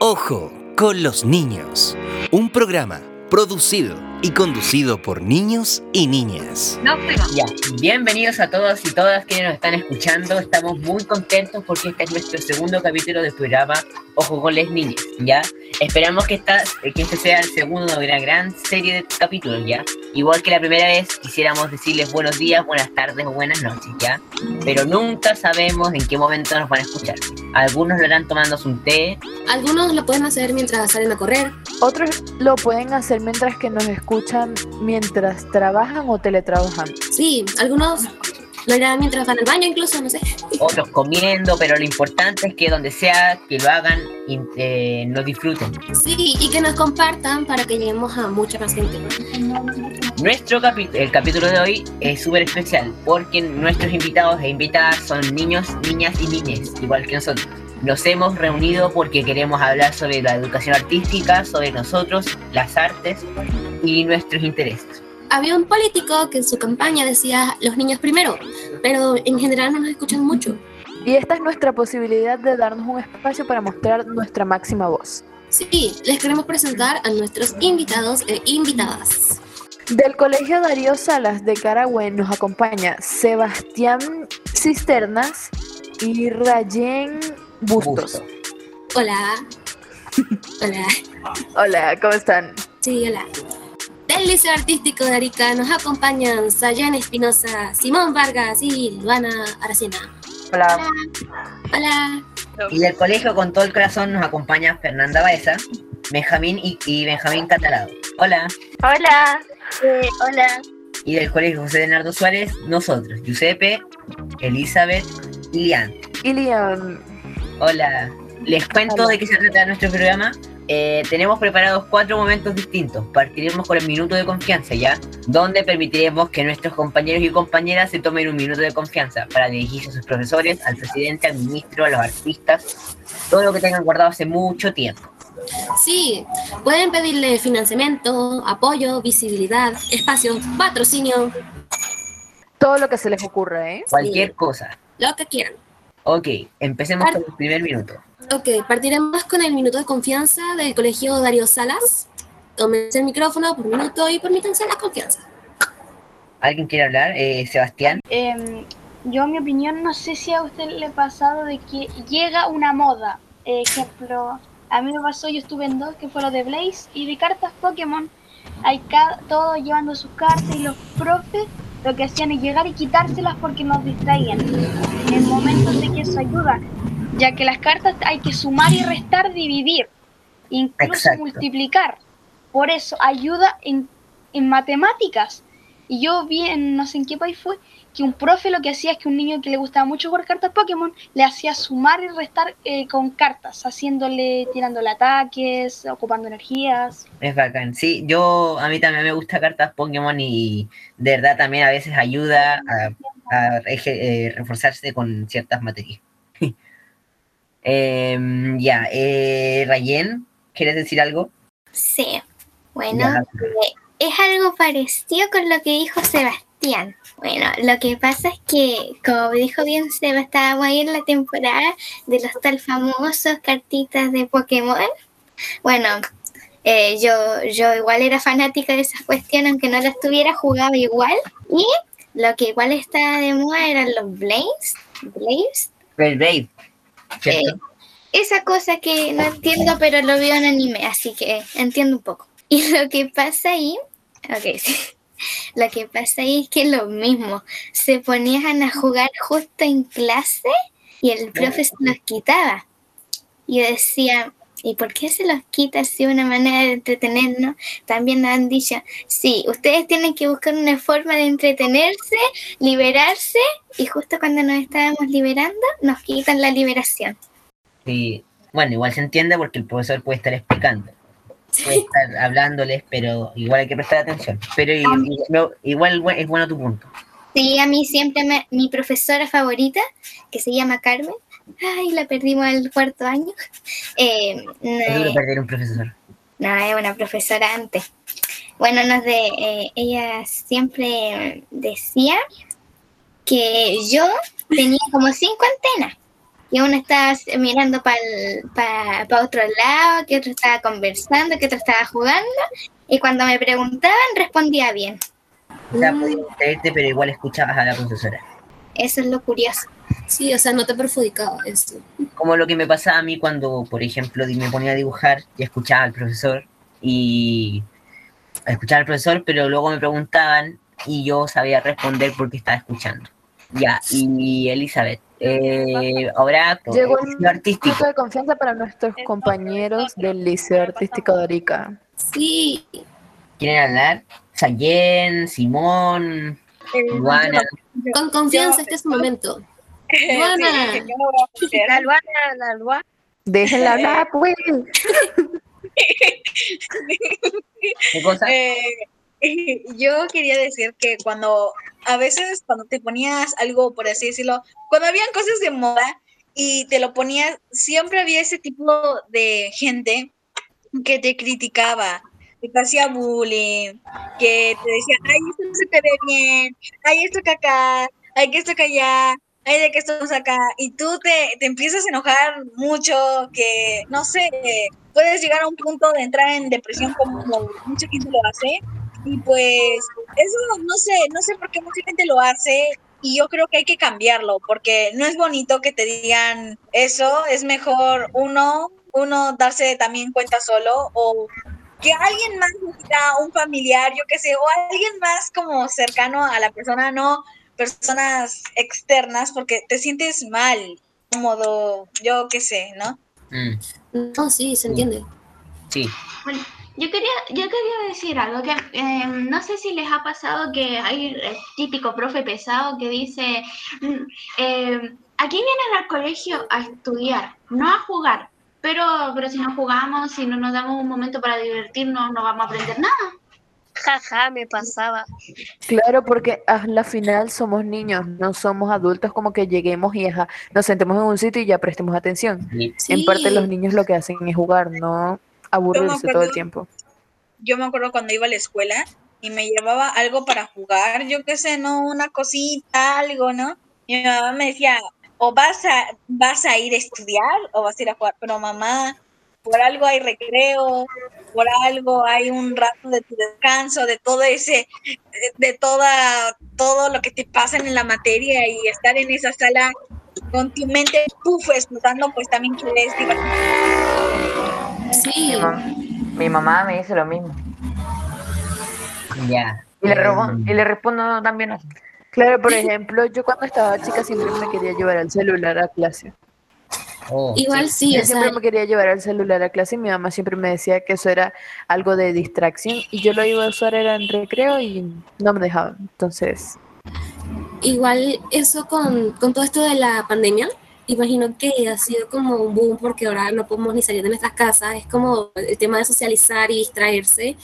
Ojo con los niños. Un programa producido y conducido por niños y niñas. No, ya. Bienvenidos a todos y todas quienes nos están escuchando. Estamos muy contentos porque este es nuestro segundo capítulo del programa Ojo con las niñas, ¿ya? Esperamos que, esta, que este sea el segundo de una gran serie de capítulos, ¿ya? Igual que la primera vez, quisiéramos decirles buenos días, buenas tardes o buenas noches, ¿ya? Pero nunca sabemos en qué momento nos van a escuchar. Algunos lo harán tomando un té. Algunos lo pueden hacer mientras salen a correr. Otros lo pueden hacer mientras que nos escuchan mientras trabajan o teletrabajan. Sí, algunos lo harán mientras van al baño incluso, no sé. Otros comiendo, pero lo importante es que donde sea que lo hagan, eh, nos disfruten. Sí, y que nos compartan para que lleguemos a mucha más gente. Nuestro capítulo, el capítulo de hoy es súper especial porque nuestros invitados e invitadas son niños, niñas y niñas, igual que nosotros. Nos hemos reunido porque queremos hablar sobre la educación artística, sobre nosotros, las artes y nuestros intereses. Había un político que en su campaña decía los niños primero, pero en general no nos escuchan mucho. Y esta es nuestra posibilidad de darnos un espacio para mostrar nuestra máxima voz. Sí, les queremos presentar a nuestros invitados e invitadas. Del Colegio Darío Salas de Carahue nos acompaña Sebastián Cisternas y Rayen Bustos. Hola. hola. Hola, ¿cómo están? Sí, hola. Del Liceo Artístico de Arica nos acompañan Sayan Espinosa, Simón Vargas y Luana Aracena. Hola. Hola. Y del colegio con todo el corazón nos acompaña Fernanda Baeza, Benjamín y, y Benjamín Catalado. Hola. Hola. Eh, hola. Y del colegio José Leonardo Suárez, nosotros, Giuseppe, Elizabeth y Lian. Y Lian. Hola. Les cuento de qué se trata nuestro programa. Eh, tenemos preparados cuatro momentos distintos. Partiremos con el minuto de confianza, ¿ya? Donde permitiremos que nuestros compañeros y compañeras se tomen un minuto de confianza para dirigirse a sus profesores, al presidente, al ministro, a los artistas, todo lo que tengan guardado hace mucho tiempo. Sí, pueden pedirle financiamiento, apoyo, visibilidad, espacio, patrocinio. Todo lo que se les ocurra, ¿eh? Cualquier cosa. Lo que quieran. Ok, empecemos con el primer minuto. Ok, partiremos con el minuto de confianza del colegio Darío Salas. Tómense el micrófono por minuto y permítanse la confianza. ¿Alguien quiere hablar? Eh, Sebastián. Eh, yo, en mi opinión, no sé si a usted le ha pasado de que llega una moda. ejemplo, a mí me pasó, yo estuve en dos, que fue lo de Blaze y de cartas Pokémon. Hay todos llevando sus cartas y los profes lo que hacían es llegar y quitárselas porque nos distraían. En momentos de que eso ayuda, ya que las cartas hay que sumar y restar, dividir, incluso Exacto. multiplicar. Por eso ayuda en, en matemáticas. Y yo vi en no sé en qué país fue que un profe lo que hacía es que un niño que le gustaba mucho jugar cartas Pokémon le hacía sumar y restar eh, con cartas, haciéndole, tirándole ataques, ocupando energías. Es bacán. Sí, yo, a mí también me gusta cartas Pokémon y de verdad también a veces ayuda a, a eh, reforzarse con ciertas materias. eh, ya, eh, Rayen, ¿quieres decir algo? Sí, bueno, eh, es algo parecido con lo que dijo Sebastián. Bueno, lo que pasa es que, como dijo bien Seba, estábamos ahí en la temporada de los tal famosos cartitas de Pokémon. Bueno, eh, yo, yo igual era fanática de esas cuestiones, aunque no las tuviera, jugaba igual. Y lo que igual estaba de moda eran los Blaze. Blaze. Blade. Eh, esa cosa que no entiendo, pero lo veo en anime, así que entiendo un poco. Y lo que pasa ahí, ok, sí. Lo que pasa ahí es que lo mismo, se ponían a jugar justo en clase y el profe se los quitaba. Y yo decía, ¿y por qué se los quita así una manera de entretenernos? También nos han dicho, sí, ustedes tienen que buscar una forma de entretenerse, liberarse, y justo cuando nos estábamos liberando, nos quitan la liberación. Sí, bueno, igual se entiende porque el profesor puede estar explicando, puede estar hablándoles, pero igual hay que prestar atención. Pero y- y- no, igual es bueno tu punto. Sí, a mí siempre me- mi profesora favorita, que se llama Carmen, ay, la perdimos al cuarto año. Eh, Es duro no, perder un profesor. no, es una profesora antes. Bueno, nos de, eh, ella siempre decía que yo tenía como cinco antenas. Que uno estaba mirando para pa, otro lado, que otro estaba conversando, que otro estaba jugando, y cuando me preguntaban respondía bien. O sea, podías distraerte, pero igual escuchabas a la profesora. Eso es lo curioso. Sí, o sea, no te perjudicaba eso. Como lo que me pasaba a mí cuando, por ejemplo, me ponía a dibujar y escuchaba al profesor y escuchaba al profesor, pero luego me preguntaban y yo sabía responder porque estaba escuchando. Ya, y Elizabeth, eh, ahora Llegó liceo artístico. De confianza para nuestros compañeros del Liceo Artístico de Arica. Sí, ¿Quieren hablar? Sayen, Simón, Luana. con confianza este es su momento. Luana. La Luana, la Luana. Déjenla hablar, pues. ¿Qué cosa? Eh, yo quería decir que cuando a veces cuando te ponías algo, por así decirlo, cuando habían cosas de moda y te lo ponías, siempre había ese tipo de gente que te criticaba, que te hacía bullying, que te decía, ay, esto no se te ve bien, ay, esto que acá, ay, que esto que allá, ay, de que esto acá, y tú te, te empiezas a enojar mucho, que, no sé, puedes llegar a un punto de entrar en depresión como mucha gente lo hace, y pues eso no sé, no sé por qué mucha gente lo hace y yo creo que hay que cambiarlo porque no es bonito que te digan eso, es mejor uno, uno darse también cuenta solo o que alguien más diga, un familiar, yo qué sé, o alguien más como cercano a la persona, no personas externas porque te sientes mal, cómodo, yo qué sé, ¿no? Mm, No, sí, se entiende. sí. Bueno, yo quería, yo quería decir algo que eh, no sé si les ha pasado que hay el típico profe pesado que dice, mm, eh, aquí vienen al colegio a estudiar, no a jugar, pero, pero si no jugamos, si no nos damos un momento para divertirnos, no vamos a aprender nada. Jaja, me pasaba. Claro, porque a la final somos niños, no somos adultos como que lleguemos y ajá, nos sentemos en un sitio y ya prestemos atención. sí. En parte los niños lo que hacen es jugar, no aburrirse todo el tiempo. yo me acuerdo cuando iba a la escuela y me llevaba algo para jugar, yo qué sé, ¿no? Una cosita, algo, ¿no? Y mi mamá me decía, o vas a, vas a ir a estudiar o vas a ir a jugar, pero mamá, por algo hay recreo, por algo hay un rato de tu descanso, de todo ese, de toda, todo lo que te pasa en la materia y estar en esa sala con tu mente, puf, explotando, pues también quieres divertirte. Sí, Mi, mam- mi mamá me dice lo mismo. Ya. Y le, robo- y le respondo también así. Claro, por ejemplo, yo cuando estaba chica siempre me quería llevar el celular a clase. oh, igual sí, Yo o sea, siempre me quería llevar el celular a clase y mi mamá siempre me decía que eso era algo de distracción y yo lo iba a usar era en recreo y no me dejaban. Entonces, igual eso con, con todo esto de la pandemia, imagino que ha sido como un boom porque ahora no podemos ni salir de nuestras casas, es como el tema de socializar y distraerse,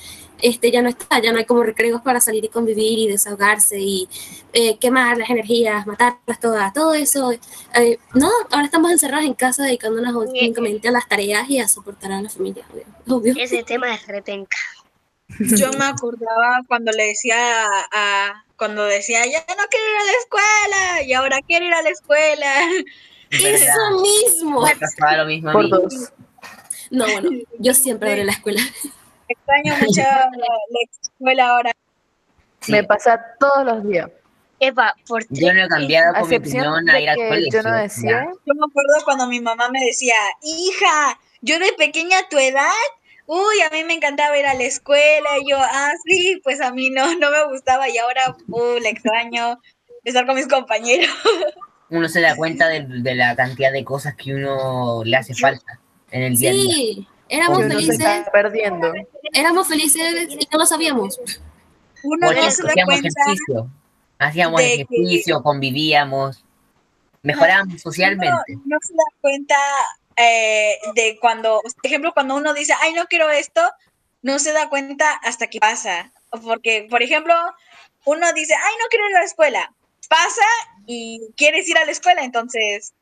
este ya no está, ya no hay como recreos para salir y convivir y desahogarse y eh, quemar las energías, matarlas todas, todo eso. eh, no, ahora estamos encerrados en casa dedicándonos únicamente a las tareas y a soportar a la familia, obvio. Ese tema es retenca. Yo me acordaba cuando le decía a, a- cuando decía, ya no quiero ir a la escuela, y ahora quiero ir a la escuela. Eso mismo. Me pasaba lo mismo a por dos. No, bueno, yo siempre adoré la escuela. Extraño mucho la, la escuela ahora. Sí. Me pasa todos los días. Epa, por Yo no he cambiado con mi opinión a ir al colegio. yo no decía, Yo me acuerdo cuando mi mamá me decía, hija, yo de pequeña a tu edad, uy, a mí me encantaba ir a la escuela, y yo, ah, sí, pues a mí no, no me gustaba, y ahora, uh, le extraño estar con mis compañeros. Uno se da cuenta de, de la cantidad de cosas que uno le hace falta en el día a día. Sí, éramos uno se felices, está perdiendo. éramos felices y no lo sabíamos. Uno Por no se da hacíamos cuenta ejercicio. Hacíamos de que- ejercicio, convivíamos, mejorábamos socialmente. uno no se da cuenta eh, de cuando, por ejemplo, cuando uno dice, ay, no quiero esto, no se da cuenta hasta que pasa. Porque, por ejemplo, uno dice, ay, no quiero ir a la escuela. Pasa y quieres ir a la escuela, entonces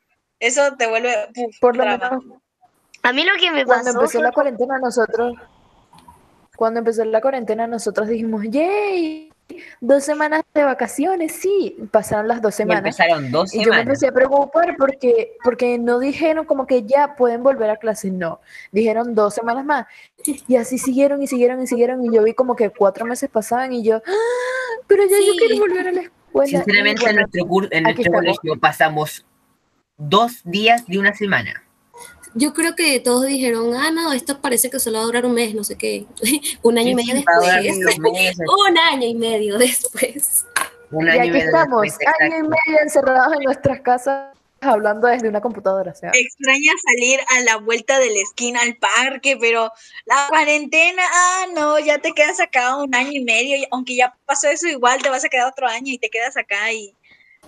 eso te vuelve... uf, Por lo drama. menos A mí lo que me cuando pasó empezó fue la cuarentena nosotros, cuando empezó la cuarentena nosotros dijimos, yay, dos semanas de vacaciones, sí, pasaron las dos Y semanas. empezaron dos Y yo me semanas. empecé a preocupar porque, porque no dijeron como que ya pueden volver a clase, no. Dijeron dos semanas más. Y así siguieron y siguieron y siguieron. Y yo vi como que cuatro meses pasaban y yo, "Ah, pero ya yo quiero volver a la escuela. Sinceramente, en nuestro, cur- en nuestro estamos. colegio pasamos dos días de una semana. Yo creo que todos dijeron, ah, no, esto parece que solo va a durar un mes, no sé qué. un año y medio después. un año y medio después. un y año y aquí medio estamos, después, año y medio encerrados en nuestras casas hablando desde una computadora. O sea, Extraña salir a la vuelta de la esquina al parque, pero la cuarentena, ah, no, ya te quedas acá un año y medio, y aunque ya pasó eso, igual te vas a quedar otro año y te quedas acá y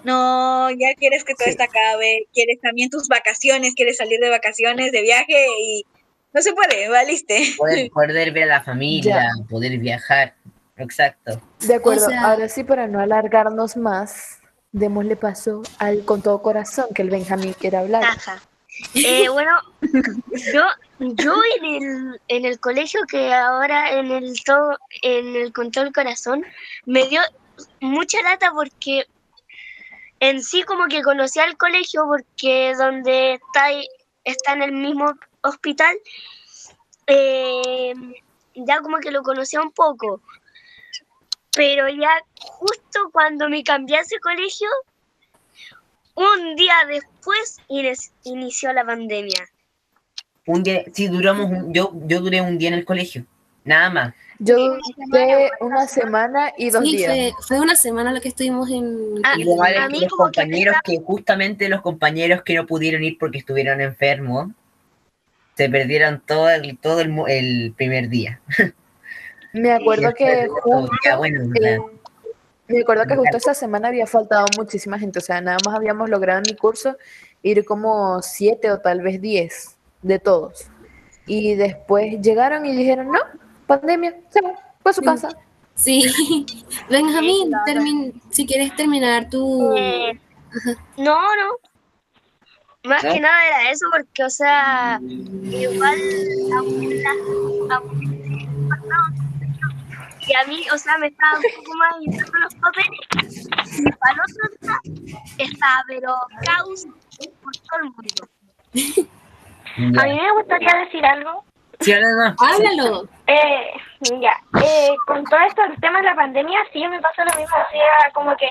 no, ya quieres que todo Sí. esto acabe, quieres también tus vacaciones, quieres salir de vacaciones, de viaje y no se puede, valiste. Poder, poder ver a la familia, poder viajar. Exacto. de acuerdo. sea- Ahora sí, para no alargarnos más, démosle paso al con todo corazón que el Benjamín quiere hablar. Ajá. Eh, bueno, yo, yo en el, en el colegio que ahora en el todo, en el con todo el corazón, me dio mucha lata porque en sí como que conocí al colegio porque donde está, está en el mismo hospital, eh, ya como que lo conocía un poco. Pero ya justo cuando me cambié a ese colegio, un día después inici- inició la pandemia. Un día, sí, duramos, un- yo, yo duré un día en el colegio, nada más. Yo duré una semana y dos Sí, días. fue, fue una semana la que estuvimos en... Ah, Y lo a mí que los como que me compañeros que, justamente los compañeros que no pudieron ir porque estuvieron enfermos, se perdieron todo el, todo el, mo- el primer día. Me acuerdo que justo, bueno, eh, me acuerdo que justo esa semana había faltado muchísima gente, o sea, nada más habíamos logrado en mi curso ir como siete o tal vez diez de todos. Y después llegaron y dijeron, no, pandemia, se va, fue a su casa. Sí. Benjamín, termin- si quieres terminar tu... Eh, no, no. Más que nada era eso, porque, o sea, igual abuela, y a mí, o sea, me estaba un poco más ayudando los papeles. Y para el otro día estaba, pero caos por todo el mundo. A mí me gustaría decir algo. Sí. Háblalo. Eh, ya, eh, con todo esto del tema de la pandemia, sí me pasó lo mismo. O sea, como que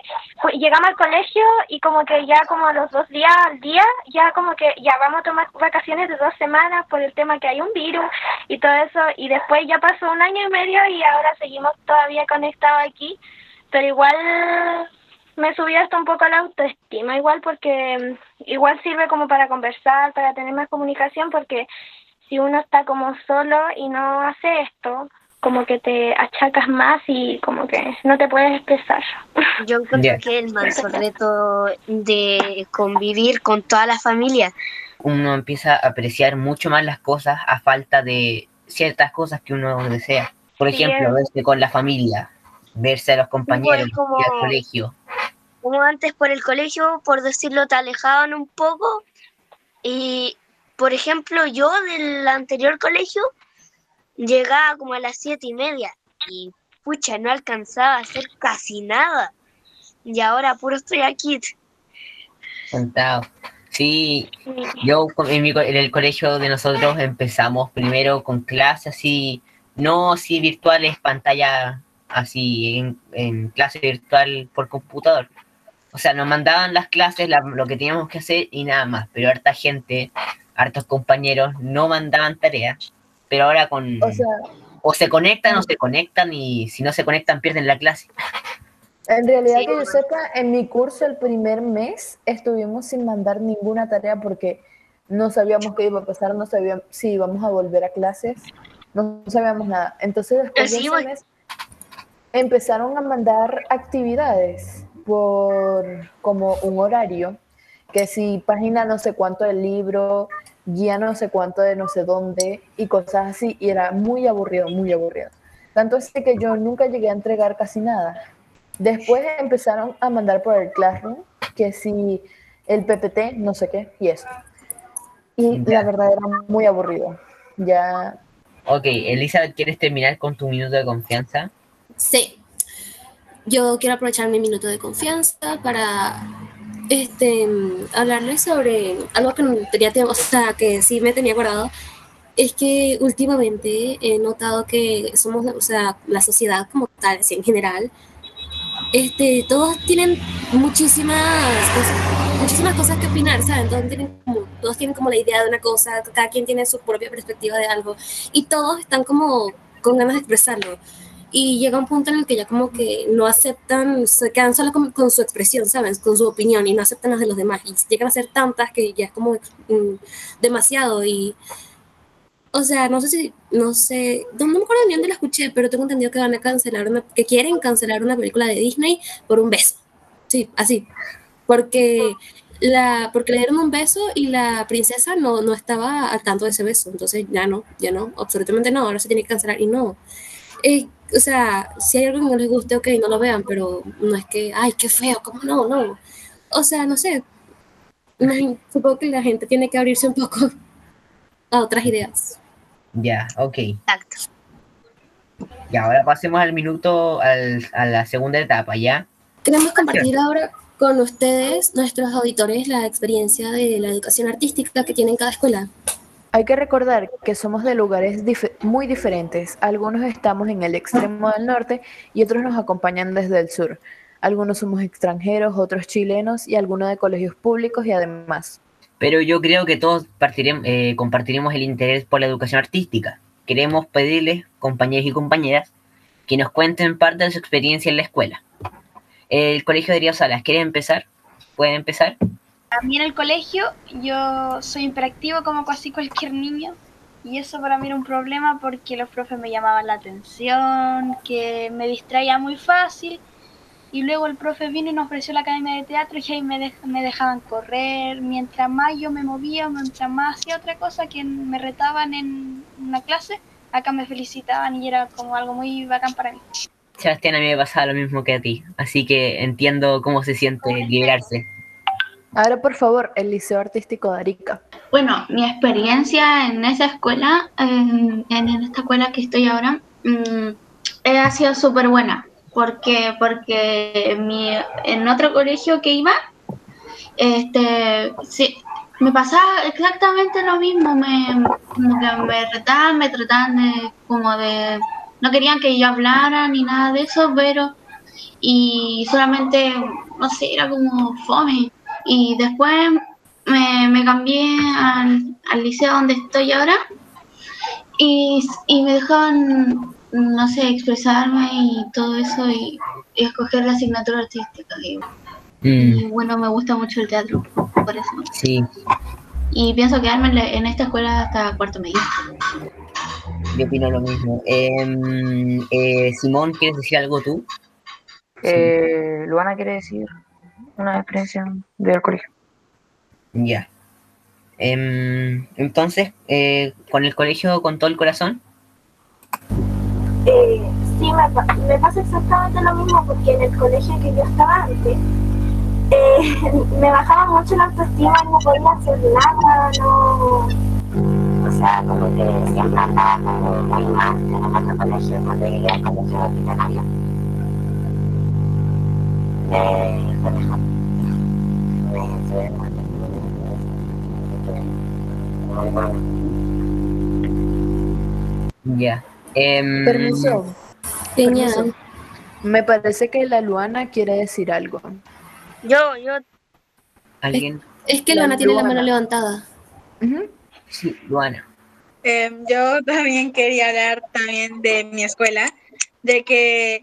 llegamos al colegio y como que ya como a los dos días al día, ya como que ya vamos a tomar vacaciones de dos semanas por el tema que hay un virus y todo eso. Y después ya pasó un año y medio y ahora seguimos todavía conectados aquí. Pero igual me subió hasta un poco la autoestima, igual porque mm, igual sirve como para conversar, para tener más comunicación, porque si uno está como solo y no hace esto, como que te achacas más y como que no te puedes expresar. Yo Ya. que el manso reto de convivir con toda la familia. Uno empieza a apreciar mucho más las cosas a falta de ciertas cosas que uno desea. Por Sí, ejemplo, es- verse con la familia, verse a los compañeros, como- ir al colegio. como antes por el colegio, por decirlo, te alejaban un poco. Y, por ejemplo, yo del anterior colegio llegaba como a las siete y media y, pucha, no alcanzaba a hacer casi nada. Y ahora puro estoy aquí. sentado. Sí, yo en, mi co- en el colegio de nosotros empezamos primero con clases así, no así virtuales, pantalla así, en, en clase virtual por computador. O sea, nos mandaban las clases, la- lo que teníamos que hacer y nada más, pero harta gente, hartos compañeros no mandaban tareas, pero ahora con... O sea, o se conectan o se conectan y si no se conectan pierden la clase. en realidad Sí, que yo sepa, en mi curso el primer mes estuvimos sin mandar ninguna tarea porque no sabíamos qué iba a pasar, no sabíamos si íbamos a volver a clases, no sabíamos nada. Entonces después de Sí, ese bueno. mes empezaron a mandar actividades por como un horario, que si página no sé cuánto del libro, guía no sé cuánto de no sé dónde y cosas así, y era muy aburrido, muy aburrido. Tanto así que yo nunca llegué a entregar casi nada. Después empezaron a mandar por el Classroom, que si el PPT, no sé qué, y eso. Y Ya. la verdad era muy aburrido. Ya Ok, Elizabeth, ¿quieres terminar con tu minuto de confianza? Sí. yo quiero aprovechar mi minuto de confianza para este, hablarles sobre algo que no tenía tiempo, o sea, que sí me tenía guardado. Es que últimamente he notado que somos, o sea, la sociedad como tal, así en general, este, todos tienen muchísimas cosas, muchísimas cosas que opinar, ¿saben? Todos tienen, como, todos tienen como la idea de una cosa, cada quien tiene su propia perspectiva de algo y todos están como con ganas de expresarlo. Y llega un punto en el que ya como que no aceptan, se quedan solo con, con su expresión, ¿sabes? Con su opinión y no aceptan las de los demás. Y llegan a ser tantas que ya es como mm, demasiado y... O sea, no sé si, no sé, no, no me acuerdo ni dónde la escuché, pero tengo entendido que van a cancelar una, que quieren cancelar una película de Disney por un beso. Sí, así. Porque la, porque le dieron un beso y la princesa no, no estaba al tanto de ese beso. Entonces ya no, ya no, absolutamente no, ahora se tiene que cancelar y no. Eh, o sea, si hay algo que no les guste, ok, no lo vean, pero no es que, ay, qué feo, ¿cómo no? No. O sea, no sé. Imagino- Supongo que la gente tiene que abrirse un poco a otras ideas. Ya, ok. Exacto. Y ahora pasemos al minuto, al- a la segunda etapa, ¿ya? Queremos compartir ahora con ustedes, nuestros auditores, la experiencia de la educación artística que tiene en cada escuela. Hay que recordar que somos de lugares muy diferentes. Algunos estamos en el extremo del norte y otros nos acompañan desde el sur. Algunos somos extranjeros, otros chilenos y algunos de colegios públicos y además. Pero yo creo que todos eh, compartiremos el interés por la educación artística. Queremos pedirles, compañeros y compañeras, que nos cuenten parte de su experiencia en la escuela. El Colegio de Río Salas, ¿quiere empezar? ¿Pueden empezar? A mí en el colegio yo soy hiperactivo como casi cualquier niño y eso para mí era un problema porque los profes me llamaban la atención, que me distraía muy fácil y luego el profe vino y nos ofreció la academia de teatro y ahí me, me dejaban correr, mientras más yo me movía, mientras más hacía otra cosa que me retaban en una clase, acá me felicitaban y era como algo muy bacán para mí. Sebastián, a mí me pasaba lo mismo que a ti, así que entiendo cómo se siente liberarse. Ahora, por favor, el Liceo Artístico de Arica. Bueno, mi experiencia en esa escuela, en, esta escuela que estoy ahora, mm, eh, ha sido súper buena. Porque, porque mi, en otro colegio que iba, este, sí, me pasaba exactamente lo mismo. Me, como que me retaban, me trataban de, como de, no querían que yo hablara ni nada de eso, pero, y solamente, no sé, era como fome. Y después me, me cambié al, al liceo donde estoy ahora y, y me dejaban, no sé, expresarme y todo eso y, y escoger la asignatura artística. Y, Mm, y bueno, me gusta mucho el teatro, por eso. sí, Y pienso quedarme en, la- en esta escuela hasta cuarto medio. yo opino lo mismo. Em, eh, Simón, ¿quieres decir algo tú? Eh, Luana quiere decir una experiencia del colegio. Ya. Em, entonces, eh, con el colegio con todo el corazón. Eh, sí, me, me pasa exactamente lo mismo porque en el colegio que yo estaba antes eh, me bajaba mucho la autoestima y no podía hacer nada, no. O sea, como que siempre andaba como muy mal en el colegio cuando llegué al colegio hospitalario. Ya. Em, Permiso. Permiso. Me parece que la Luana quiere decir algo. Yo, yo, ¿Alguien? es que Luana tiene la mano levantada. Ujú. Sí, Luana. Em, yo también quería hablar también de mi escuela, de que,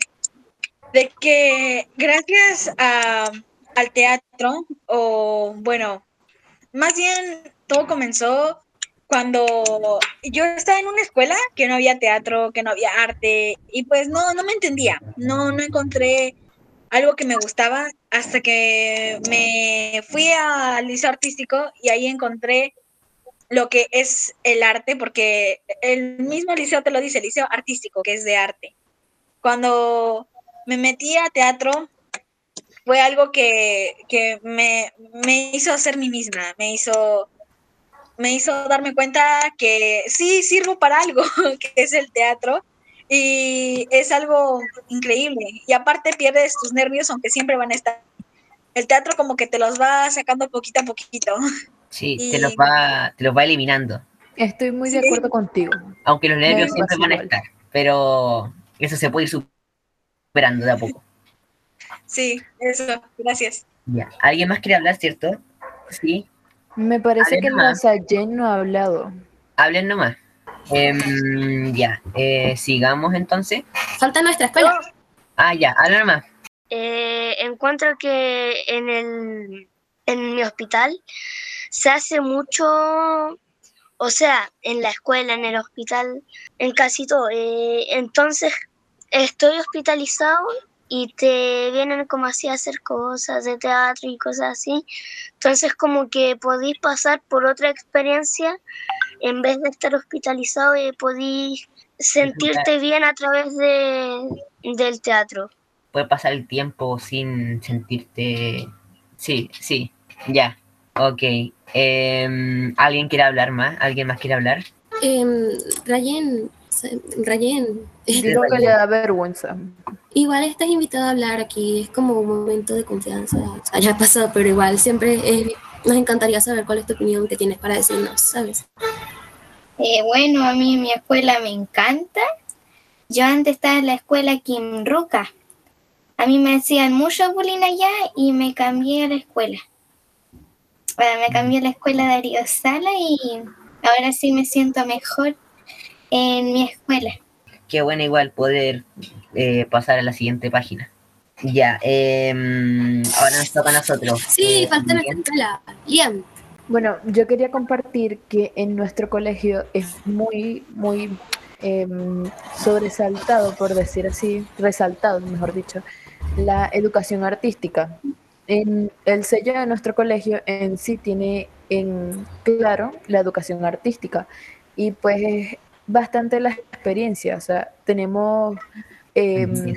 de que gracias a, al teatro, o bueno, más bien todo comenzó cuando yo estaba en una escuela que no había teatro, que no había arte, y pues no, no me entendía, no, no encontré algo que me gustaba hasta que me fui al liceo artístico y ahí encontré lo que es el arte, porque el mismo liceo te lo dice, liceo artístico, que es de arte. Cuando me metí a teatro, fue algo que, que me, me hizo ser mí misma, me hizo, me hizo darme cuenta que sí sirvo para algo, que es el teatro, Y es algo increíble. Y aparte pierdes tus nervios, aunque siempre van a estar. El teatro como que te los va sacando poquito a poquito. Sí, Y- te los va, te los va eliminando. Estoy muy de Sí. acuerdo contigo. Aunque los nervios siempre van a estar. Pero eso se puede ir superando de a poco. Sí, eso. Gracias. Ya. ¿Alguien más quiere hablar, cierto? Sí. Me parece Hablen que nomás. la Sayen no ha hablado. Hablen nomás. Em, ya. eh, sigamos entonces. Falta nuestra escuela. Ah, ya. Habla nomás. Eh, encuentro que en el en mi hospital se hace mucho, o sea, en la escuela, en el hospital, en casi todo. Eh, entonces estoy hospitalizado y te vienen como así a hacer cosas de teatro y cosas así. Entonces como que podéis pasar por otra experiencia en vez de estar hospitalizado y podéis sentirte bien a través de, del teatro. Puede pasar el tiempo sin sentirte. Sí, sí. Ya. Ok. Em, ¿Alguien quiere hablar más? ¿Alguien más quiere hablar? Em, se- Rayen, Digo que le da vergüenza. igual estás invitado a hablar aquí, es como un momento de confianza. O sea, ya ha pasado, pero igual siempre es- nos encantaría saber cuál es tu opinión que tienes para decirnos, ¿sabes? Eh, bueno, a mí mi escuela me encanta. Yo antes estaba en la escuela Kim Ruca. A mí me hacían mucho bullying allá y me cambié a la escuela. Bueno, me cambié a la escuela Darío Sala y ahora sí me siento mejor en mi escuela. Qué bueno igual poder eh, pasar a la siguiente página. Ya. em, ahora nos toca a nosotros. Sí, Eh, falta nuestra escuela. Liam, Bueno, yo quería compartir que en nuestro colegio es muy, muy em, sobresaltado, por decir así, resaltado, mejor dicho, la educación artística. En el sello de nuestro colegio en sí tiene en claro la educación artística y pues es bastante la experiencia, o sea, tenemos, em,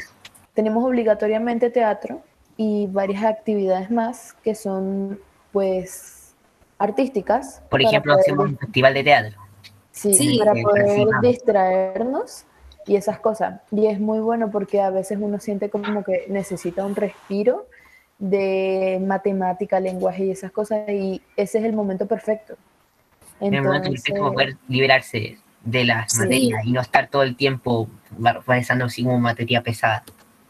tenemos obligatoriamente teatro y varias actividades más que son pues artísticas. Por ejemplo, poder hacemos un festival de teatro. Sí, Sí. para Eh, poder distraernos y esas cosas. Y es muy bueno porque a veces uno siente como que necesita un respiro de matemática, lenguaje y esas cosas y ese es el momento perfecto. En el momento Entonces, como poder liberarse de las Sí. materias y no estar todo el tiempo pensando así como materia pesada.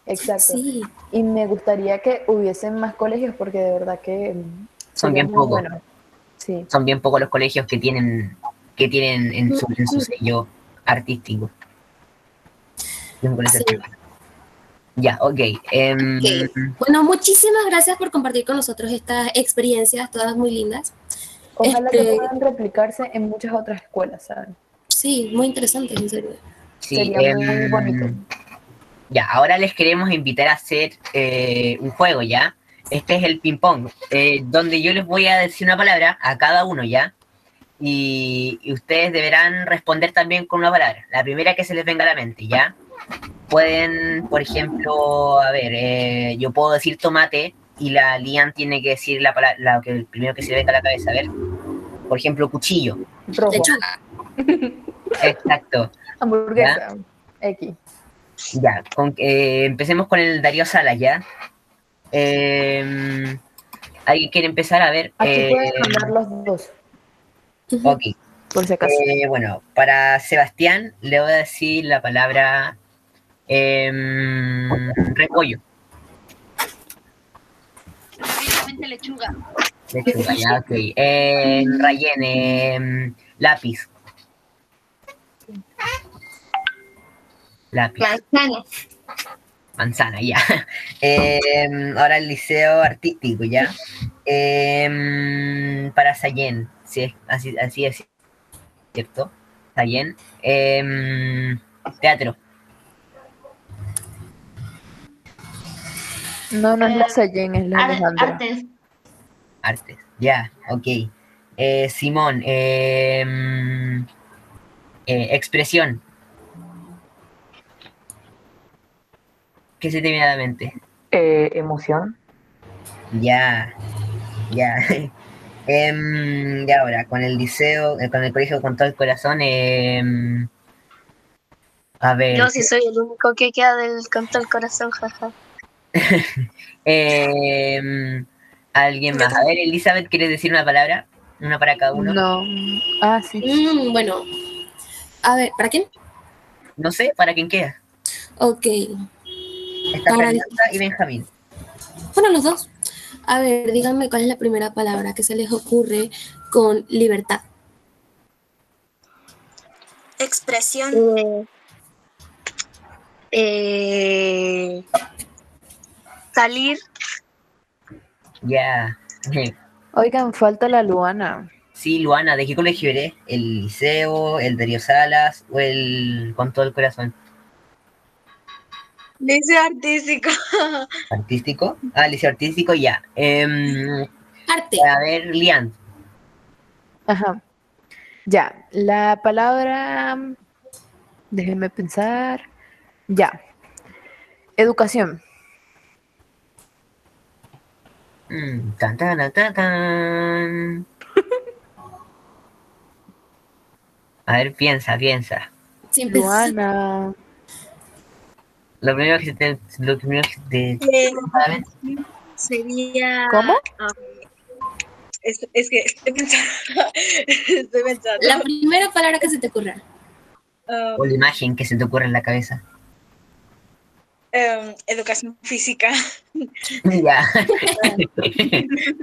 exacto. sí, Y me gustaría que hubiesen más colegios porque de verdad que mm, Son bien pocos. bueno. Sí. Son bien pocos los colegios que tienen que tienen en su, en su sello artístico. Sí. Ya, ok. em, Ok. Bueno, muchísimas gracias por compartir con nosotros estas experiencias, todas muy lindas. Ojalá que Este- puedan replicarse en muchas otras escuelas, ¿saben? Sí, muy interesantes, en serio. sí, sería muy em, bonito. Ya, ahora les queremos invitar a hacer eh, un juego, ¿ya? Este es el ping-pong, eh, donde yo les voy a decir una palabra a cada uno, ¿ya? Y, y ustedes deberán responder también con una palabra, la primera que se les venga a la mente, ¿ya? Pueden, por ejemplo, a ver, eh, yo puedo decir tomate y la Lian tiene que decir la palabra, la que, el primero que se le venga a la cabeza, a ver. Por ejemplo, cuchillo. Lechuga. Exacto. hamburguesa, X. Ya, con, eh, empecemos con el Darío Salas, ¿ya? Eh, ¿Alguien quiere empezar? A ver. Aquí eh, pueden mandar los dos, ok. por si acaso. Eh, bueno, para Sebastián le voy a decir la palabra em, repollo. Lechuga. Lechuga, ya, ok. Eh, Rayen, em, lápiz. Lápiz. Manzana. Manzana, ya. Em, ahora el liceo artístico, ya. Em, para Sayen, sí, así, así es, ¿cierto? Sayen. Em, teatro, No, no es la eh, Sayen, es la Alejandra. artes. artes, ya, ok. Eh, Simón, eh, expresión. ¿Qué se te viene a la mente? Eh, emoción. Ya, ya. Em, ya ahora, con el liceo, eh, con el colegio con todo el corazón, em, A ver. Yo sí soy el único que queda del canto del corazón, jaja. em, Alguien más. A ver, Elizabeth, ¿quieres decir una palabra? Una para cada uno. No. Ah, sí. Mm, bueno, a ver, ¿para quién? No sé, para quién queda. Ok, Está Para- Fernanda y Benjamín. bueno, los dos. A ver, díganme cuál es la primera palabra que se les ocurre con libertad. Expresión. Eh, eh, salir. Ya. Oigan, falta la Luana. Sí, Luana, ¿de qué colegio eres? ¿El liceo, el Darío Salas o el con todo el corazón? Liceo artístico. ¿Artístico? Ah, liceo artístico, ya. Em, Arte. a ver, Lian. Ajá. Ya, la palabra. Déjenme pensar. Ya. Educación. Mm, tan, tan, tan, tan, tan. A ver, piensa, piensa. Siempre Luana. Lo primero que se te... Lo primero que te... Eh, sería. ¿Cómo? ah, es, es que estoy pensando. estoy pensando. La primera palabra que se te ocurra. Ah, O la imagen que se te ocurre en la cabeza. Em, educación física. ya.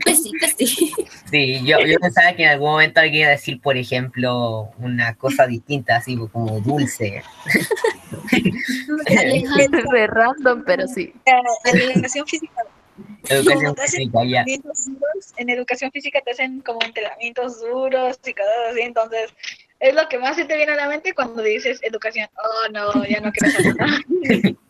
Pues sí, pues sí. Sí, yo, yo pensaba que en algún momento alguien iba a decir, por ejemplo, una cosa distinta, así como dulce. Re random, pero sí. Eh, educación física. Educación física, ya. en educación física te hacen como entrenamientos duros y cosas así, entonces es lo que más se te viene a la mente cuando dices educación. Oh, no, ya no quiero saber nada.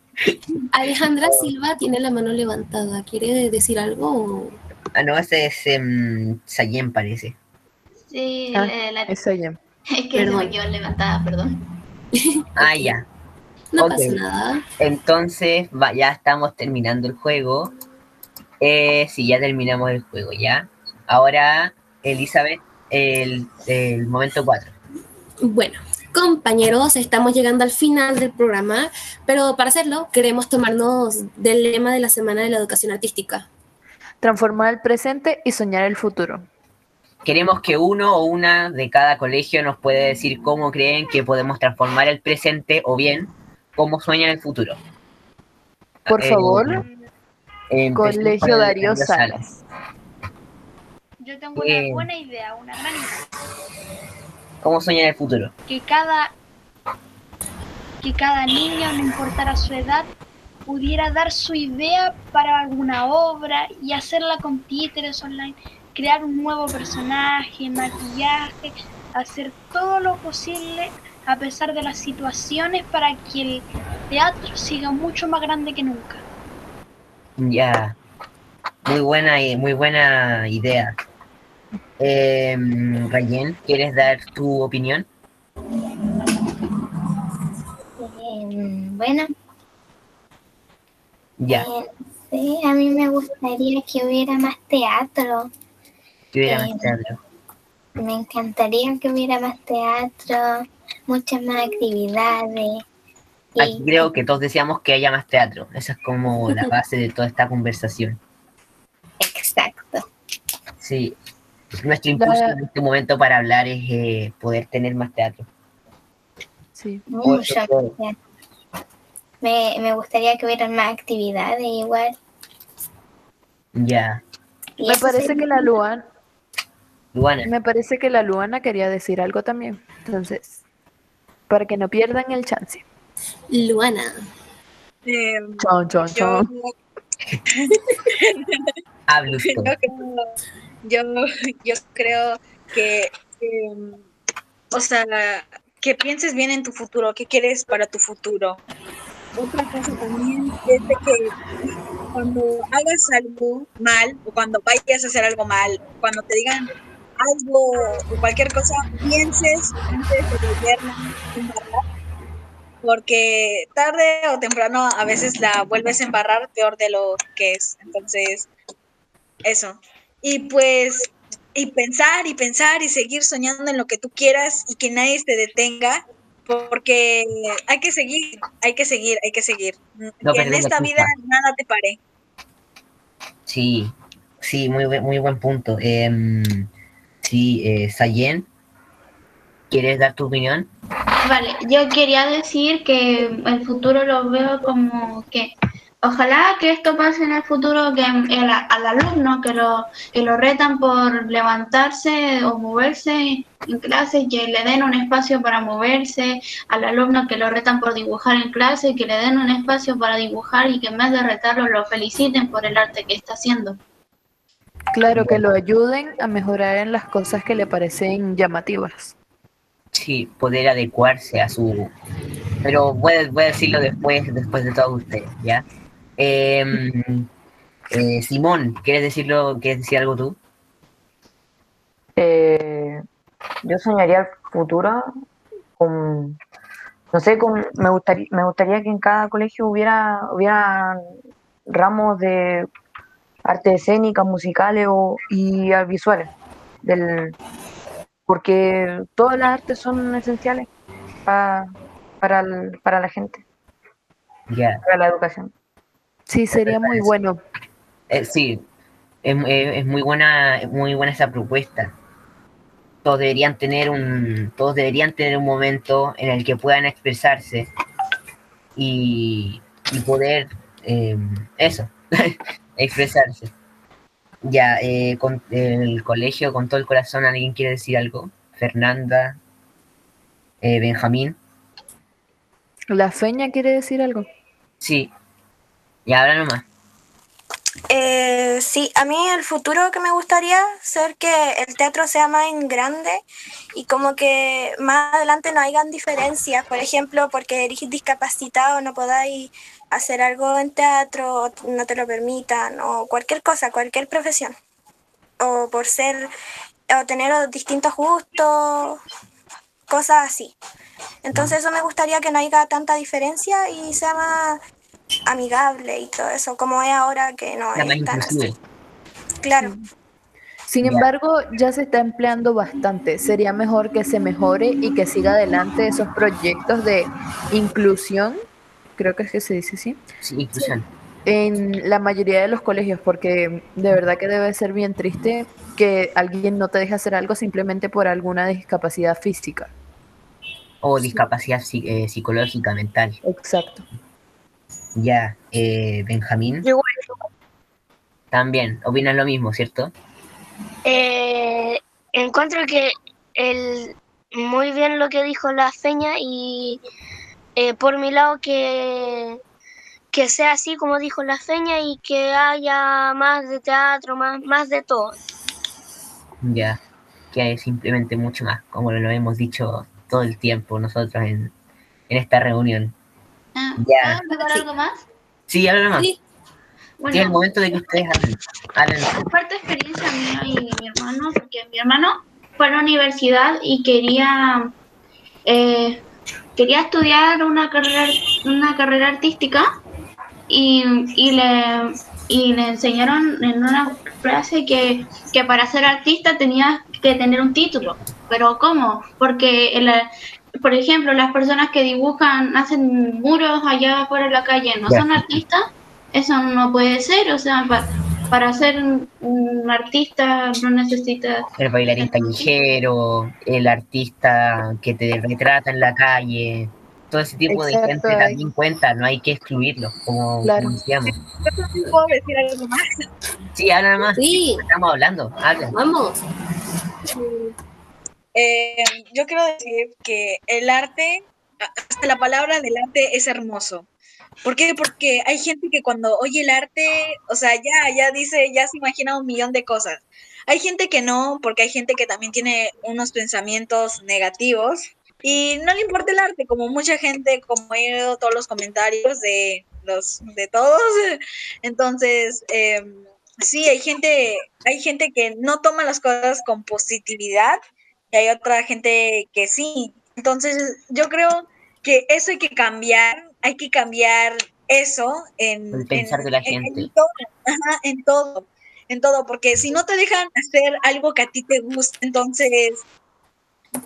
Alejandra Silva tiene la mano levantada. ¿Quiere decir algo? Ah, no, ese es um, Sayen, parece. Sí, Ah, eh, la- Esa ya. es que se perdón. me quedó levantada, perdón. Ah, ya. No pasa nada. Entonces, va, ya estamos terminando el juego. Eh, sí, ya terminamos el juego, ya. Ahora, Elizabeth, el, el momento 4. Bueno, compañeros, estamos llegando al final del programa, pero para hacerlo queremos tomarnos del lema de la Semana de la Educación Artística. Transformar el presente y soñar el futuro. Queremos que uno o una de cada colegio nos pueda decir cómo creen que podemos transformar el presente o bien cómo sueñan el futuro. Por Eh, favor, Colegio Darío Salas. Yo tengo Eh. una buena idea, una gran idea. ¿Cómo sueñan el futuro? Que cada, que cada niño, no importara su edad, pudiera dar su idea para alguna obra y hacerla con títeres online, crear un nuevo personaje, maquillaje, hacer todo lo posible a pesar de las situaciones para que el teatro siga mucho más grande que nunca. Ya. Muy buena, muy buena idea. Eh, Rayen, ¿quieres dar tu opinión? Eh, bueno, Ya, eh, sí, a mí me gustaría que hubiera más teatro. que hubiera más teatro. Me encantaría que hubiera más teatro, muchas más actividades. Aquí creo que todos deseamos que haya más teatro. Esa es como la base de toda esta conversación. exacto. Sí. Nuestro impulso La- en este momento para hablar es eh, poder tener más teatro. Sí. Mucho teatro. Me, me gustaría que hubiera más actividades igual. Ya. Y Me parece sería- que la Luana, Luana, me parece que la Luana quería decir algo también. Entonces, para que no pierdan el chance. Luana, Em, Chon, chon, chon. yo creo, yo, yo creo que, o sea, que pienses bien en tu futuro, qué quieres para tu futuro. Otra cosa también es de que cuando hagas algo mal o cuando vayas a hacer algo mal, cuando te digan algo o cualquier cosa, pienses antes de volverla embarrar, porque tarde o temprano a veces la vuelves a embarrar peor de lo que es. Entonces, eso. Y pues, y pensar y pensar y seguir soñando en lo que tú quieras y que nadie te detenga porque hay que seguir, hay que seguir, hay que seguir. No que en esta vida nada te pare. Sí, sí, muy, buen- muy buen punto. Em, sí, eh, Sayen, ¿quieres dar tu opinión? Vale, yo quería decir que el futuro lo veo como que ojalá que esto pase en el futuro, que el- al alumno que lo, que lo retan por levantarse o moverse en clase, que le den un espacio para moverse, al alumno que lo retan por dibujar en clase, que le den un espacio para dibujar y que en vez de retarlo lo feliciten por el arte que está haciendo. Claro, que lo ayuden a mejorar en las cosas que le parecen llamativas. Sí, poder adecuarse a su... Pero voy a, voy a decirlo después, después de todos ustedes, ¿ya? Em, eh, Simón, ¿quieres decirlo, quieres decir algo tú? Eh, yo soñaría el futuro con, no sé, con, me gustaría, me gustaría que en cada colegio hubiera, hubiera ramos de artes escénicas, musicales o, y visuales, del, porque todas las artes son esenciales pa- para, el- para la gente, para la educación. Sí, sería muy bueno. Eh, sí, es, es- muy buena, muy buena esa propuesta. Todos deberían tener un, todos deberían tener un momento en el que puedan expresarse y, y poder eh, eso, expresarse. Ya, eh, con el colegio, con todo el corazón, ¿alguien quiere decir algo? Fernanda, eh, Benjamín, ¿La feña quiere decir algo? sí. Y ahora nomás. Eh, sí, a mí el futuro que me gustaría ser que el teatro sea más grande y como que más adelante no hayan diferencias, por ejemplo, porque eres discapacitado no podáis hacer algo en teatro, no te lo permitan, o cualquier cosa, cualquier profesión, o por ser, o tener distintos gustos, cosas así. Entonces eso me gustaría que no haya tanta diferencia y sea más amigable y todo eso, como es ahora que no más es tan así. Claro. Sin Ya. embargo, ya se está empleando bastante. Sería mejor que se mejore y que siga adelante esos proyectos de inclusión, creo que es que se dice así, Sí, inclusión. en la mayoría de los colegios, porque de verdad que debe ser bien triste que alguien no te deje hacer algo simplemente por alguna discapacidad física. O discapacidad eh, psicológica, mental. Exacto. Ya, eh, Benjamín. También, opinas lo mismo, ¿cierto? Eh, encuentro que el, muy bien lo que dijo la feña y eh, por mi lado que, que sea así como dijo la feña y que haya más de teatro, más, más de todo. Ya, que hay simplemente mucho más, como lo hemos dicho todo el tiempo nosotros en, en esta reunión. ¿Puedo agregar algo más? Sí, habla nomás. Sí. Bueno, Sí, el momento de que ustedes hablen. hablen. parte experiencia mía y de mi hermano, porque mi hermano fue a la universidad y quería eh, quería estudiar una carrera una carrera artística y, y le y le enseñaron en una clase que, que para ser artista tenías que tener un título. Pero ¿cómo? Porque el- por ejemplo, las personas que dibujan, hacen muros allá afuera de la calle, ¿no son artistas? Eso no puede ser, o sea, pa- para ser un, un artista no necesitas... El bailarín callejero, el artista que te retrata en la calle, todo ese tipo Exacto, de gente también cuenta, no hay que excluirlo, como Claro. como decíamos. Yo también puedo decir algo más. Sí, habla nomás. Sí, Estamos hablando, habla. vamos. Eh, yo quiero decir que el arte, hasta la palabra del arte es hermoso. ¿Por qué? Porque hay gente que cuando oye el arte, o sea, ya, ya dice, ya se imagina un millón de cosas. Hay gente que no, porque hay gente que también tiene unos pensamientos negativos y no le importa el arte, como mucha gente, como he oído todos los comentarios de los de todos. Entonces, eh, sí, hay gente, hay gente que no toma las cosas con positividad y hay otra gente que sí. Entonces, yo creo que eso hay que cambiar, hay que cambiar eso en, El pensar en- de la en- en gente. todo, ajá, en todo, en todo, porque si no te dejan hacer algo que a ti te gusta, entonces,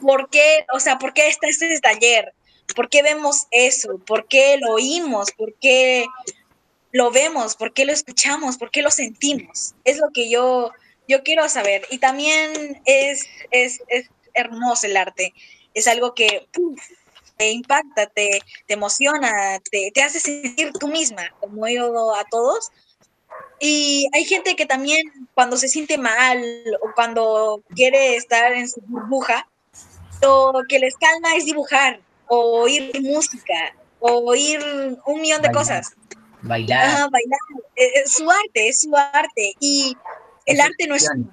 ¿por qué? O sea, ¿por qué está este taller? ¿Por qué vemos eso? ¿Por qué lo oímos? ¿Por qué lo vemos? ¿Por qué lo escuchamos? ¿Por qué lo sentimos? Es lo que yo, yo quiero saber. Y también es, es, es hermoso el arte. Es algo que te impacta, te, te emociona, te, te hace sentir tú misma, como yo a todos. Y hay gente que también cuando se siente mal o cuando quiere estar en su burbuja, lo que les calma es dibujar o oír música o oír un millón de Bailar. cosas. Bailar. Bailar. Eh, Es su arte, es su arte. Y el arte no es uno.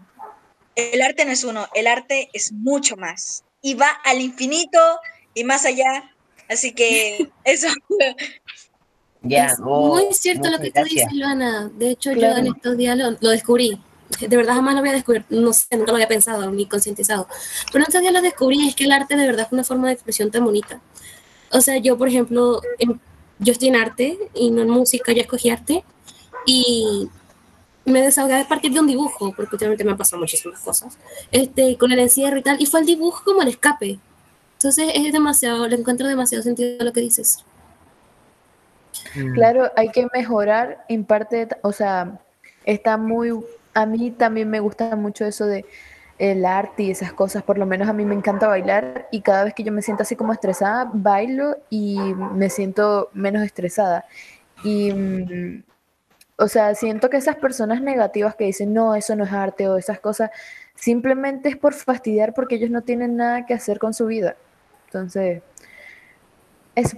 El arte no es uno, el arte es mucho más. Y va al infinito y más allá. Así que eso. Ya, es oh, muy cierto lo que tú gracias. dices, Luana. De hecho, Claro. yo en estos días lo, lo descubrí. De verdad jamás lo había descubierto, no sé, nunca lo había pensado ni concientizado. Pero en estos días lo descubrí y es que el arte de verdad es una forma de expresión tan bonita. O sea, yo, por ejemplo, en- yo estoy en arte y no en música, yo escogí arte y me desahogué a partir de un dibujo, porque últimamente me han pasado muchísimas cosas, este, con el encierro y tal, y fue el dibujo como el escape. Entonces es demasiado, le encuentro demasiado sentido a lo que dices. Mm, Claro, hay que mejorar en parte, o sea, está muy, a mí también me gusta mucho eso de el arte y esas cosas, por lo menos a mí me encanta bailar y cada vez que yo me siento así como estresada, bailo y me siento menos estresada. Y, mm, o sea, siento que esas personas negativas que dicen, no, eso no es arte o esas cosas, simplemente es por fastidiar porque ellos no tienen nada que hacer con su vida. Entonces, eso.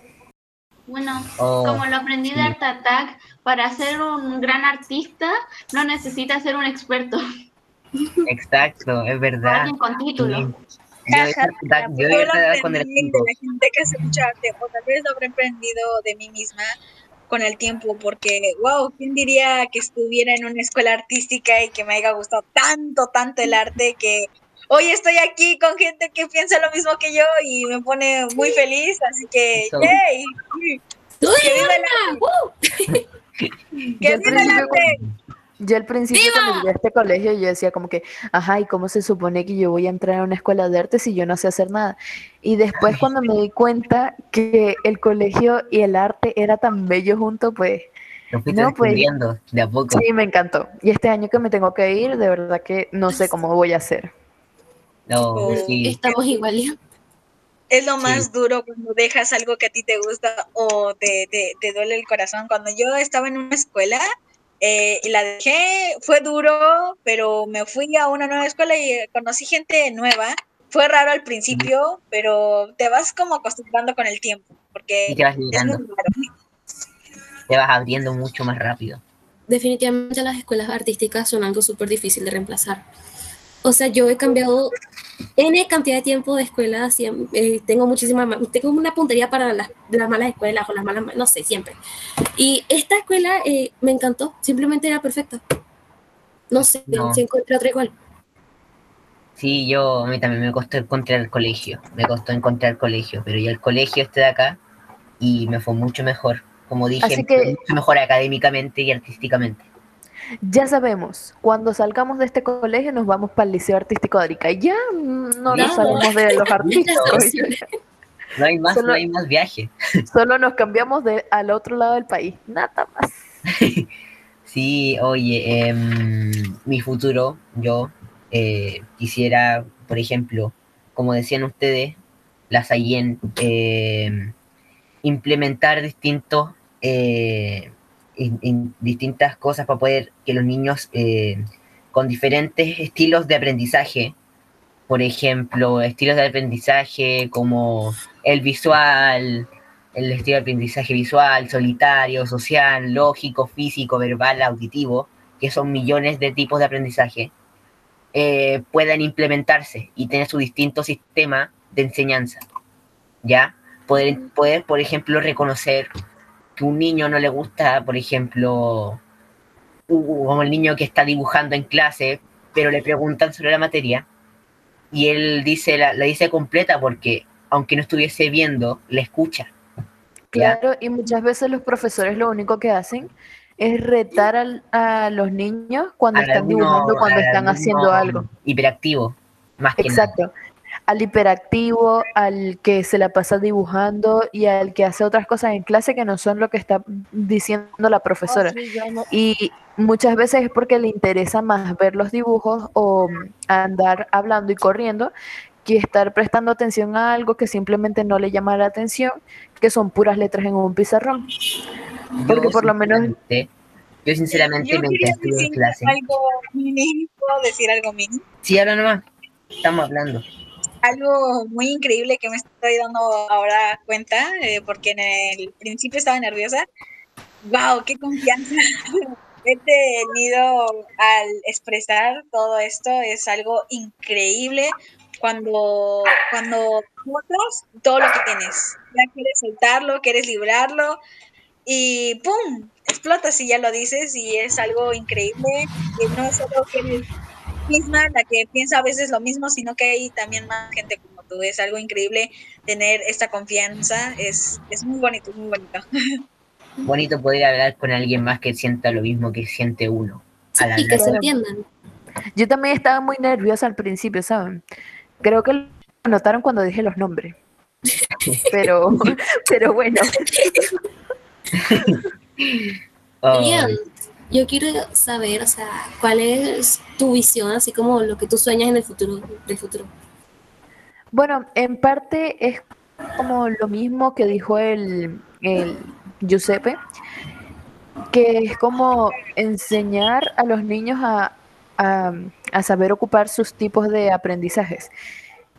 Bueno, Oh, como lo aprendí de. Art Attack, para ser un gran artista no necesitas ser un experto, Exacto, es verdad. alguien con título. Sí. Yo de verdad, yo de Yo lo la gente que hace mucho arte, o tal vez lo habré aprendido de mí misma con el tiempo, porque, wow, ¿quién diría que estuviera en una escuela artística y que me haya gustado tanto, tanto el arte que hoy estoy aquí con gente que piensa lo mismo que yo y me pone muy feliz, así que, Eso. ¡yay! ¡Uy, ¡Que viva el arte! ¡Woo! ¡Que viva el arte! Yo al principio cuando llegué a este colegio yo decía como que, ajá, ¿y cómo se supone que yo voy a entrar a una escuela de arte si yo no sé hacer nada? Y después cuando me di cuenta que el colegio y el arte era tan bello junto, pues lo fuiste No, pues, de a poco. sí, me encantó. Y este año que me tengo que ir, de verdad que no sé cómo voy a hacer. No, sí. Estamos igual. Es lo Sí. más duro cuando dejas algo que a ti te gusta o te, te, te duele el corazón. Cuando yo estaba en una escuela eh, y la dejé, fue duro, pero me fui a una nueva escuela y eh, conocí gente nueva. Fue raro al principio, pero te vas como acostumbrando con el tiempo, porque Y te vas te vas abriendo mucho más rápido. Definitivamente las escuelas artísticas son algo súper difícil de reemplazar. O sea, yo he cambiado N cantidad de tiempo de escuela, siem- eh, tengo muchísima, ma- tengo una puntería para las, las malas escuelas o las malas, ma- no sé, siempre. Y esta escuela eh, me encantó, simplemente era perfecta. No sé No. si encontré otra igual. Sí, yo, a mí también me costó encontrar el colegio, me costó encontrar el colegio, pero ya el colegio este de acá y me fue mucho mejor, como dije, que- mucho mejor académicamente y artísticamente. Ya sabemos, cuando salgamos de este colegio nos vamos para el Liceo Artístico de Arica. Ya no nos salimos de los artísticos. No hay más, Solo- no hay más viaje. Solo nos cambiamos de, al otro lado del país. Nada más. Sí, oye, em, mi futuro, yo eh, quisiera, por ejemplo, como decían ustedes, la Sayen, em, implementar distintos, eh, in- distintas cosas para poder que los niños eh, con diferentes estilos de aprendizaje, por ejemplo, estilos de aprendizaje como el visual, el estilo de aprendizaje visual, solitario, social, lógico, físico, verbal, auditivo, que son millones de tipos de aprendizaje, eh, puedan implementarse y tener su distinto sistema de enseñanza. ¿Ya? Poder, poder, por ejemplo, reconocer que un niño no le gusta, por ejemplo, como el niño que está dibujando en clase, pero le preguntan sobre la materia y él dice la, la dice completa porque aunque no estuviese viendo, la escucha. ¿ya? Claro, y muchas veces los profesores lo único que hacen es retar al- a los niños cuando Al están dibujando, cuando están haciendo algo. Hiperactivo, más que nada. Al hiperactivo, al que se la pasa dibujando y al que hace otras cosas en clase que no son lo que está diciendo la profesora. Y muchas veces es porque le interesa más ver los dibujos o andar hablando y corriendo que estar prestando atención a algo que simplemente no le llama la atención, que son puras letras en un pizarrón. Porque Yo, por lo menos sinceramente- Yo sinceramente Yo me estuve en clase. algo mini, ¿puedo decir algo mini? Sí, habla nomás. Estamos hablando. Algo muy increíble que me estoy dando ahora cuenta, eh, porque en el principio estaba nerviosa. ¡Wow! ¡Qué confianza! He tenido al expresar todo esto, es algo increíble cuando, cuando notas todo lo que tienes. Ya quieres soltarlo, quieres librarlo y ¡pum! explotas y ya lo dices y es algo increíble. Y no solo que eres misma la que piensa a veces lo mismo, sino que hay también más gente como tú. Es algo increíble tener esta confianza. Es, es muy bonito, muy bonito. Bonito poder hablar con alguien más que sienta lo mismo que siente uno. al Y que se entiendan. yo también estaba muy nerviosa al principio, ¿saben? Creo que lo notaron cuando dije los nombres. Pero, pero bueno. Oh, Ian, yo quiero saber, o sea, cuál es tu visión, así como lo que tú sueñas en el futuro, del futuro. Bueno, en parte es como lo mismo que dijo el, el Giuseppe, que es como enseñar a los niños a, a- a saber ocupar sus tipos de aprendizajes.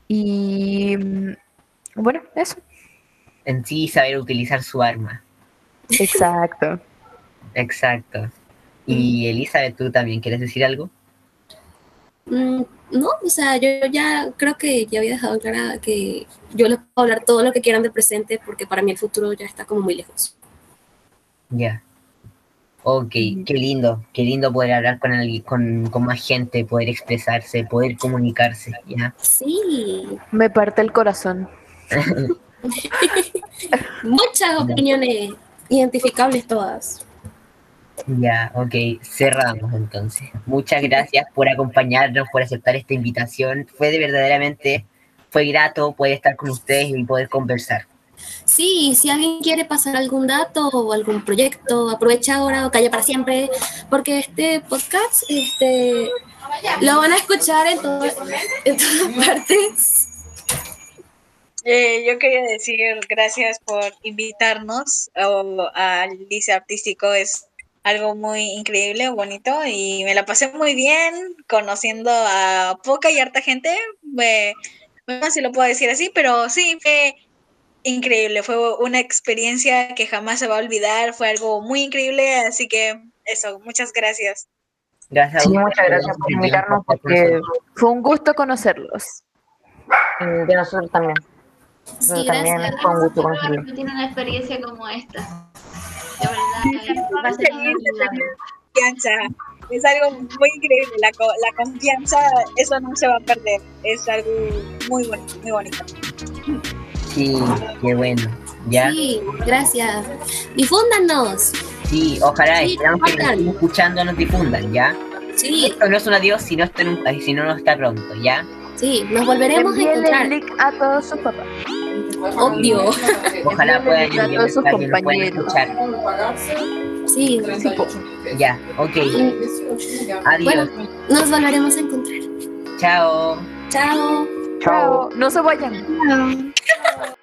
Y mm, bueno, eso. en sí, saber utilizar su arma. Exacto. Exacto. Y Elizabeth, ¿tú también quieres decir algo? Mm, no, o sea, yo ya creo que ya había dejado clara que yo les puedo hablar todo lo que quieran del presente porque para mí el futuro ya está como muy lejos. Ya. Ok, qué lindo, qué lindo poder hablar con alguien, con, con más gente, poder expresarse, poder comunicarse, ¿ya? Sí, Me parte el corazón. muchas opiniones identificables todas. Ya, ok, cerramos entonces. Muchas gracias por acompañarnos, por aceptar esta invitación. Fue de verdaderamente, fue grato poder estar con ustedes y poder conversar. Sí, si alguien quiere pasar algún dato o algún proyecto, aprovecha ahora o calla para siempre, porque este podcast este, lo van a escuchar en, todo- en todas partes. Eh, yo quería decir gracias por invitarnos o, al Liceo Artístico. Es algo muy increíble, bonito y me la pasé muy bien conociendo a poca y harta gente. Me, no sé si lo puedo decir así, pero sí, fue increíble. Fue una experiencia que jamás se va a olvidar. Fue algo muy increíble. Así que eso, muchas gracias. Gracias Sí, muchas gracias por invitarnos porque Fue un gusto conocerlos. de nosotros también. Sí, también fue un gusto conocerlos. repetir una experiencia como esta. De verdad, va a ser inolvidable. Confianza. Es algo muy increíble. La, la confianza, eso no se va a perder. Es algo muy bonito, muy bonito. Sí, qué bueno. ¿Ya? Sí, gracias. Difúndanos. Sí, ojalá, Sí, esperamos que nos estén escuchando, nos difundan, ¿ya? Sí, Esto no es un adiós si no está, en un- si no, no está pronto, ¿ya? sí, nos volveremos a encontrar. el link a todos sus papás. Obvio. Ojalá puedan a enviar todos sus compañeros. escuchar. Sí. Ya, ok. Adiós. Bueno, nos volveremos a encontrar. Chao. Chao. Chao. No se vayan. Chao.